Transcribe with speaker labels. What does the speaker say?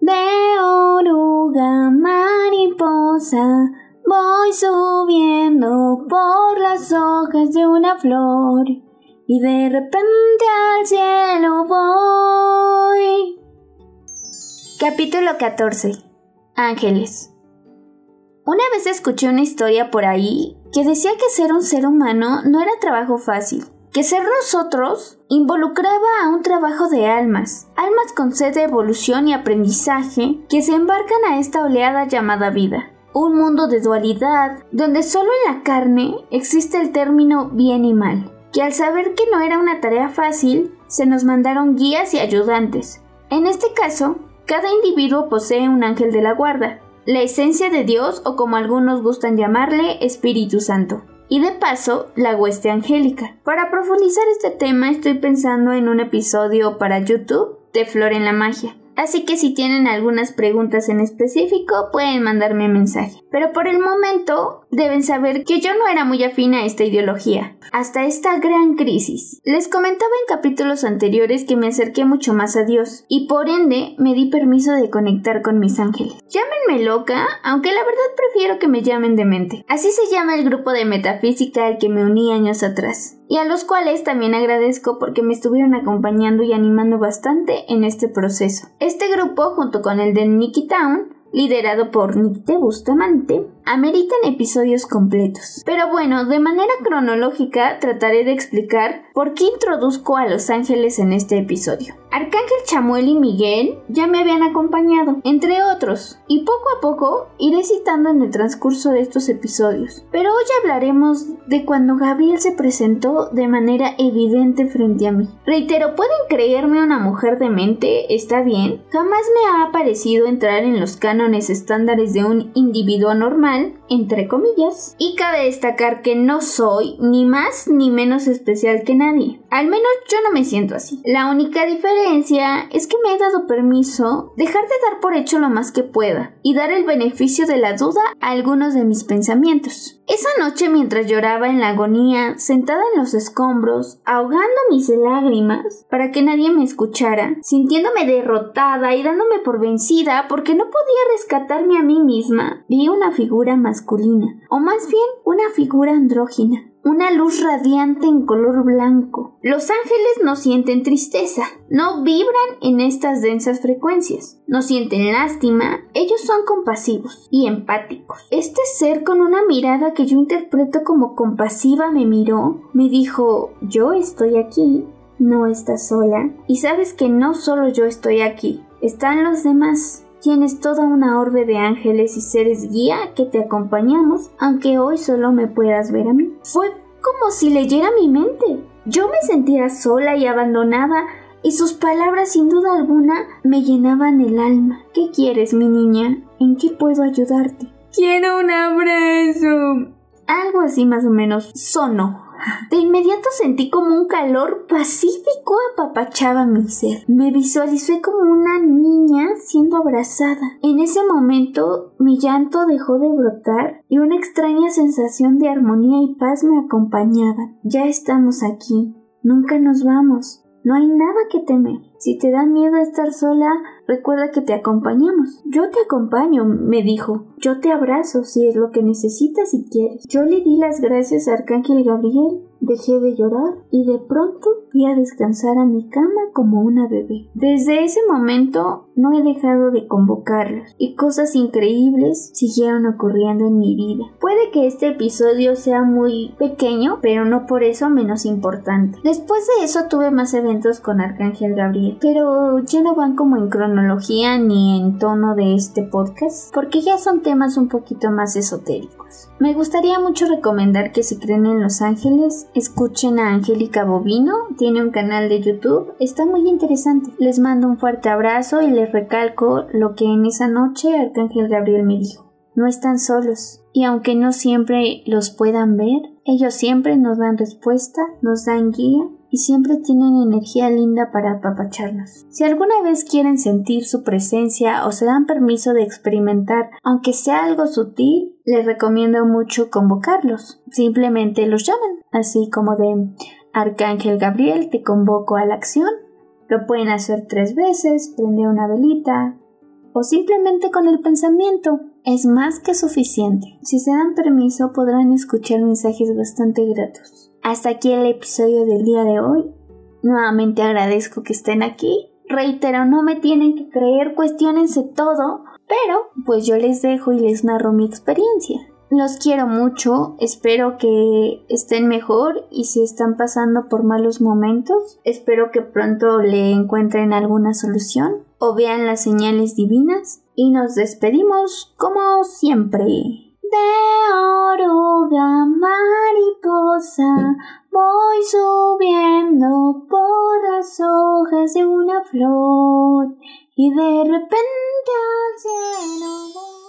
Speaker 1: De oruga mariposa voy subiendo por las hojas de una flor y de repente al cielo voy. Capítulo 14. Ángeles. Una vez escuché una historia por ahí que decía que ser un ser humano no era trabajo fácil, que ser nosotros involucraba a un trabajo de almas, almas con sed de evolución y aprendizaje que se embarcan a esta oleada llamada vida. Un mundo de dualidad, donde solo en la carne existe el término bien y mal, que al saber que no era una tarea fácil, se nos mandaron guías y ayudantes. En este caso, cada individuo posee un ángel de la guarda, la esencia de Dios o como algunos gustan llamarle Espíritu Santo. Y de paso, la hueste angélica. Para profundizar este tema estoy pensando en un episodio para YouTube de Flor en la Magia. Así que si tienen algunas preguntas en específico pueden mandarme mensaje. Pero por el momento deben saber que yo no era muy afín a esta ideología, hasta esta gran crisis. Les comentaba en capítulos anteriores que me acerqué mucho más a Dios y por ende me di permiso de conectar con mis ángeles. Llámenme loca, aunque la verdad prefiero que me llamen demente. Así se llama el grupo de metafísica al que me uní años atrás y a los cuales también agradezco porque me estuvieron acompañando y animando bastante en este proceso. Este grupo, junto con el de Nicky Town, liderado por Nick de Bustamante, ameritan episodios completos. Pero bueno, de manera cronológica trataré de explicar por qué introduzco a Los Ángeles en este episodio. Arcángel Chamuel y Miguel ya me habían acompañado, entre otros, y poco a poco iré citando en el transcurso de estos episodios. Pero hoy hablaremos de cuando Gabriel se presentó de manera evidente frente a mí. Reitero, ¿pueden creerme una mujer de mente? ¿Está bien? Jamás me ha parecido entrar en los cánones estándares de un individuo normal, entre comillas, y cabe destacar que no soy ni más ni menos especial que nadie. Al menos yo no me siento así. La única diferencia es que me he dado permiso dejar de dar por hecho lo más que pueda y dar el beneficio de la duda a algunos de mis pensamientos. Esa noche mientras lloraba en la agonía, sentada en los escombros, ahogando mis lágrimas para que nadie me escuchara, sintiéndome derrotada y dándome por vencida porque no podía rescatarme a mí misma, vi una figura masculina, o más bien una figura andrógina una luz radiante en color blanco. Los ángeles no sienten tristeza, no vibran en estas densas frecuencias, no sienten lástima, ellos son compasivos y empáticos. Este ser con una mirada que yo interpreto como compasiva me miró, me dijo, yo estoy aquí, no estás sola, y sabes que no solo yo estoy aquí, están los demás. Tienes toda una orbe de ángeles y seres guía que te acompañamos, aunque hoy solo me puedas ver a mí. Fue como si leyera mi mente. Yo me sentía sola y abandonada y sus palabras sin duda alguna me llenaban el alma. ¿Qué quieres, mi niña? ¿En qué puedo ayudarte? Quiero un abrazo. Algo así más o menos sonó. De inmediato sentí como un calor pacífico apapachaba mi ser. Me visualicé como una niña siendo abrazada. En ese momento mi llanto dejó de brotar y una extraña sensación de armonía y paz me acompañaba. Ya estamos aquí. Nunca nos vamos. No hay nada que temer. Si te da miedo estar sola, recuerda que te acompañamos. Yo te acompaño, me dijo. Yo te abrazo si es lo que necesitas y quieres. Yo le di las gracias a Arcángel Gabriel Dejé de llorar y de pronto fui a descansar a mi cama como una bebé. Desde ese momento no he dejado de convocarlos y cosas increíbles siguieron ocurriendo en mi vida. Puede que este episodio sea muy pequeño, pero no por eso menos importante. Después de eso tuve más eventos con Arcángel Gabriel, pero ya no van como en cronología ni en tono de este podcast, porque ya son temas un poquito más esotéricos. Me gustaría mucho recomendar que si creen en los ángeles, escuchen a Angélica Bovino, tiene un canal de YouTube, está muy interesante. Les mando un fuerte abrazo y les recalco lo que en esa noche Arcángel Gabriel me dijo. No están solos, y aunque no siempre los puedan ver, ellos siempre nos dan respuesta, nos dan guía y siempre tienen energía linda para apapacharnos. Si alguna vez quieren sentir su presencia o se dan permiso de experimentar, aunque sea algo sutil, les recomiendo mucho convocarlos. Simplemente los llaman, así como de Arcángel Gabriel, te convoco a la acción. Lo pueden hacer tres veces, prende una velita o simplemente con el pensamiento es más que suficiente. Si se dan permiso podrán escuchar mensajes bastante gratos. Hasta aquí el episodio del día de hoy. Nuevamente agradezco que estén aquí. Reitero, no me tienen que creer, cuestionense todo, pero pues yo les dejo y les narro mi experiencia. Los quiero mucho, espero que estén mejor y si están pasando por malos momentos, espero que pronto le encuentren alguna solución o vean las señales divinas y nos despedimos como siempre. De oruga mariposa voy subiendo por las hojas de una flor y de repente al cielo voy.